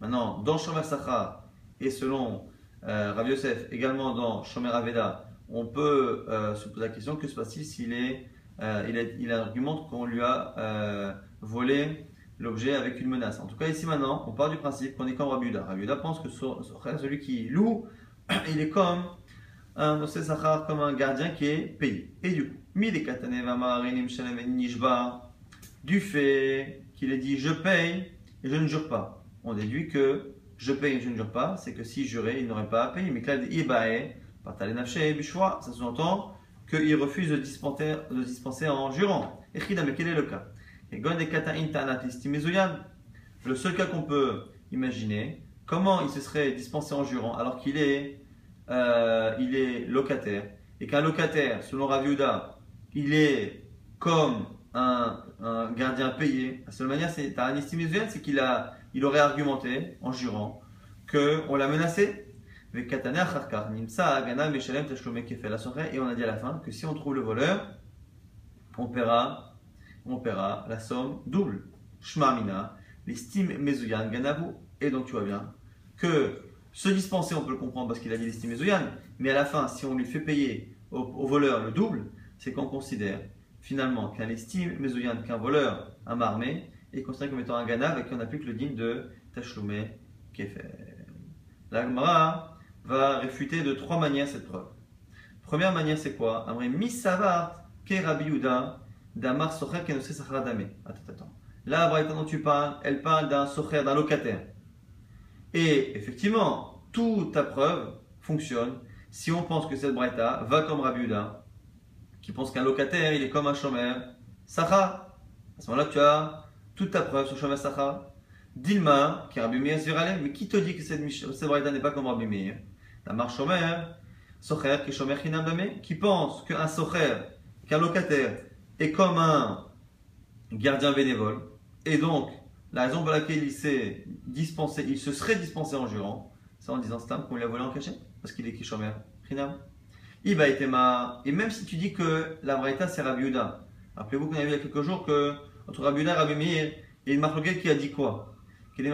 Maintenant, dans Shomer Sacha, et selon euh, Rav Yosef, également dans Shomer Aveda, on peut euh, se poser la question que se passe-t-il s'il est, euh, il, argumente qu'on lui a euh, volé l'objet avec une menace. En tout cas, ici maintenant, on part du principe qu'on est comme Rabi Yuda. pense que celui qui loue, il est comme un Sachar, comme un gardien qui est payé. Et du coup, du fait qu'il ait dit je paye et je ne jure pas, on déduit que je paye et je ne jure pas, c'est que s'il jurait, il n'aurait pas à payer. Mais quand il dit ça sous-entend qu'il refuse de dispenser, de dispenser en jurant. Et mais quel est le cas? Le seul cas qu'on peut imaginer, comment il se serait dispensé en jurant alors qu'il est, euh, est locataire? Et qu'un locataire, selon Raviuda, il est comme un, gardien payé. La seule manière, c'est un c'est qu'il a, il aurait argumenté en jurant qu'on l'a menacé. Et on a dit à la fin que si on trouve le voleur, on paiera on paiera la somme double. Shmamina, l'estime Mezouyan Ganavu. Et donc tu vois bien que se dispenser, on peut le comprendre parce qu'il a dit l'estime Mezouyan, mais à la fin, si on lui fait payer au, voleur le double, c'est qu'on considère finalement qu'un estime Mezouyan, qu'un voleur, un marmé, est considéré comme étant un Ganav et qu'on applique le digne de Tachloumé Kefer. La Gemara va réfuter de trois manières cette preuve. Première manière, c'est quoi? Amré Misavar Ke Rabbi Damar Socher. Attends, attends. Là, Braïta dont tu parles, elle parle d'un Socher, d'un locataire. Et effectivement, toute ta preuve fonctionne si on pense que cette Braïta va comme Rabbi qui pense qu'un locataire, il est comme un chômeur, Sacha. À ce moment-là, tu as toute ta preuve sur chômeur Sacha. Dilma, qui est Rabbi Meir mais qui te dit que cette, cette braïta n'est pas comme Rabbi Meir? La marche Shomer, Socher, qui est Dame, qui pense qu'un Socher, qu'un locataire, est comme un gardien bénévole, et donc la raison pour laquelle il s'est dispensé, il se serait dispensé en jurant, c'est en disant Stam qu'on lui a volé en cachet, parce qu'il est Kishomer Chinam. Iba et même si tu dis que la braïta c'est Rabbi Yuda, rappelez-vous qu'on a vu il y a quelques jours que entre Rabbi Yuda et Rabbi Meir, il y a une marque qui a dit quoi? Tu peux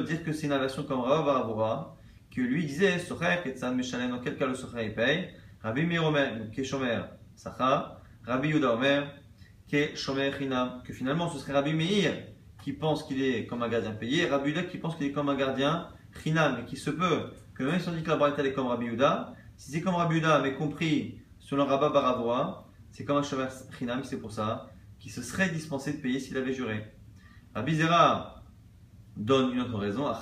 dire que c'est une inversion comme Rabba Baraboua, que lui disait, Ketsan Meshalem, dans quel cas le Socher paye? Rabbi Meir Omer, Sacha. Rabbi Omer, Keshomer Chinam. Que finalement ce serait Rabbi Meir qui pense qu'il est comme un gardien payé, Rabbi Yuda qui pense qu'il est comme un gardien Chinam, et qui se peut que même si on dit que la Braïta est comme Rabbi Yuda, si c'est comme Rabbi Yuda, mais compris selon Rabba Baravoa, c'est comme un Shomer Chinam, c'est pour ça qu'il se serait dispensé de payer s'il avait juré. Rabbi Zera donne une autre raison. On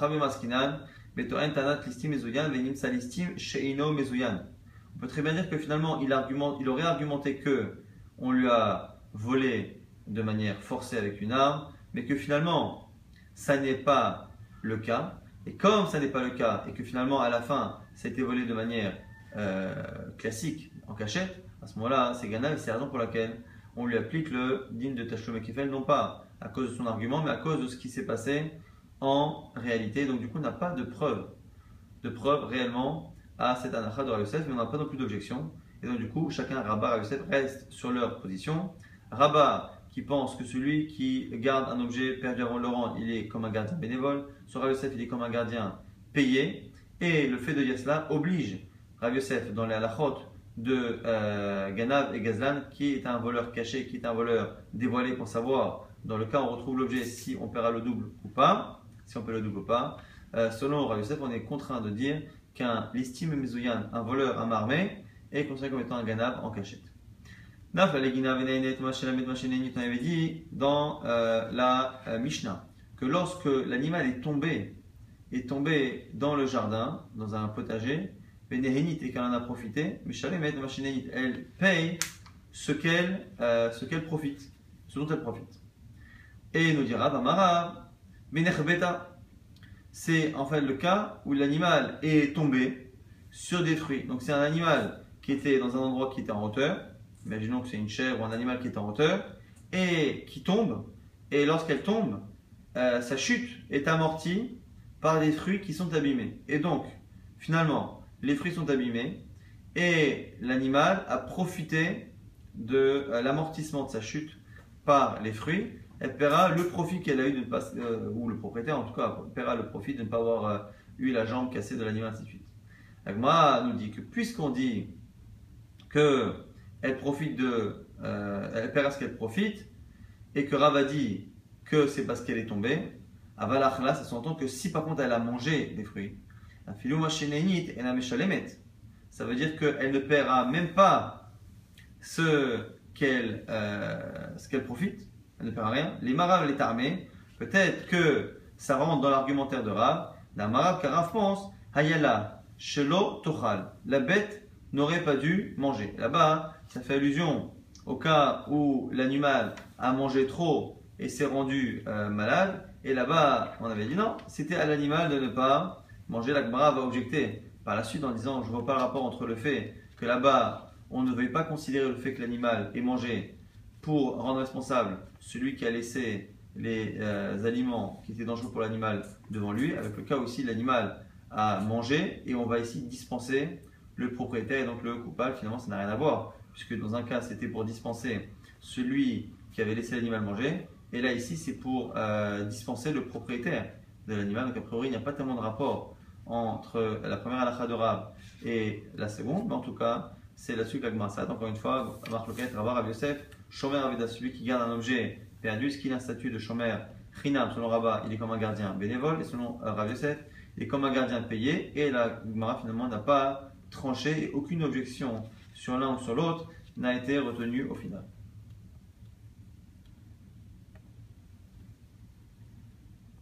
peut très bien dire que finalement, il, il aurait argumenté que on lui a volé de manière forcée avec une arme, mais que finalement, ça n'est pas le cas. Et comme ça n'est pas le cas, et que finalement, à la fin, ça a été volé de manière euh, classique, en cachette, à ce moment-là, c'est Ganav, c'est la raison pour laquelle on lui applique le digne de Tashlum Kefel, non pas à cause de son argument, mais à cause de ce qui s'est passé en réalité. Donc du coup, on n'a pas de preuve, de preuve réellement à cette anacha de Yosef, mais on n'a pas non plus d'objection. Et donc du coup, chacun, Rabat et reste sur leur position. Rabat qui pense que celui qui garde un objet perdu avant Laurent, il est comme un gardien bénévole. Sur Rav il est comme un gardien payé. Et le fait de dire oblige Rav Yosef dans les halachot de euh, Ganav et Gazlan, qui est un voleur caché, qui est un voleur dévoilé pour savoir dans le cas où on retrouve l'objet, si on paiera le double ou pas, si on paie le double ou pas, euh, selon Rav Yosef, on est contraint de dire qu'un listime mezouyan, un voleur, un marmé, est considéré comme étant un ganab en cachette. Avait dit dans euh, la euh, Mishnah que lorsque l'animal est tombé, est tombé dans le jardin, dans un potager, et qu'elle en a profité, elle paye ce qu'elle ce qu'elle profite, ce dont elle profite. Et nous dira. C'est en fait le cas où l'animal est tombé sur des fruits. Donc c'est un animal qui était dans un endroit qui était en hauteur. Imaginons que c'est une chèvre ou un animal qui est en hauteur et qui tombe. Et lorsqu'elle tombe, euh, sa chute est amortie par des fruits qui sont abîmés. Et donc, finalement, les fruits sont abîmés et l'animal a profité de euh, l'amortissement de sa chute par les fruits elle paiera le profit qu'elle a eu de ne pas, euh, ou le propriétaire en tout cas, paiera le profit de ne pas avoir eu la jambe cassée de l'animal, ainsi de suite. Agma nous dit que puisqu'on dit que elle profite de, euh, elle paiera ce qu'elle profite, et que Rav a dit que c'est parce qu'elle est tombée, Avalachla, ça s'entend que si par contre elle a mangé des fruits, ça veut dire qu'elle ne paiera même pas ce qu'elle ce qu'elle profite, elle ne paiera rien. Les marabes, les armée, peut-être que ça rentre dans l'argumentaire de Rav. La marabe, car Rav pense, Hayala, Shelo Tochal. La bête n'aurait pas dû manger. Là-bas, ça fait allusion au cas où l'animal a mangé trop et s'est rendu euh, malade. Et là-bas, on avait dit non, c'était à l'animal de ne pas manger. La Gemara va objecter par la suite en disant je ne vois pas le rapport entre le fait que là-bas, on ne veuille pas considérer le fait que l'animal ait mangé pour rendre responsable celui qui a laissé les euh, aliments qui étaient dangereux pour l'animal devant lui, avec le cas aussi l'animal a mangé et on va ici dispenser le propriétaire et donc le coupable. Finalement, ça n'a rien à voir, puisque dans un cas c'était pour dispenser celui qui avait laissé l'animal manger, et là ici c'est pour euh, dispenser le propriétaire de l'animal. Donc a priori, il n'y a pas tellement de rapport entre la première halakha de Rab et la seconde, mais en tout cas, c'est là-dessus qu'Agmasat, encore une fois, Marc Loquet, Rav Yosef, Shomer Aveda, celui qui garde un objet perdu, ce qu'il a un statut de Shomer Chinam, selon Rabat, il est comme un gardien bénévole, et selon euh, Rav Yosef, il est comme un gardien payé, et la Gemara finalement n'a pas tranché, et aucune objection sur l'un ou sur l'autre n'a été retenue au final.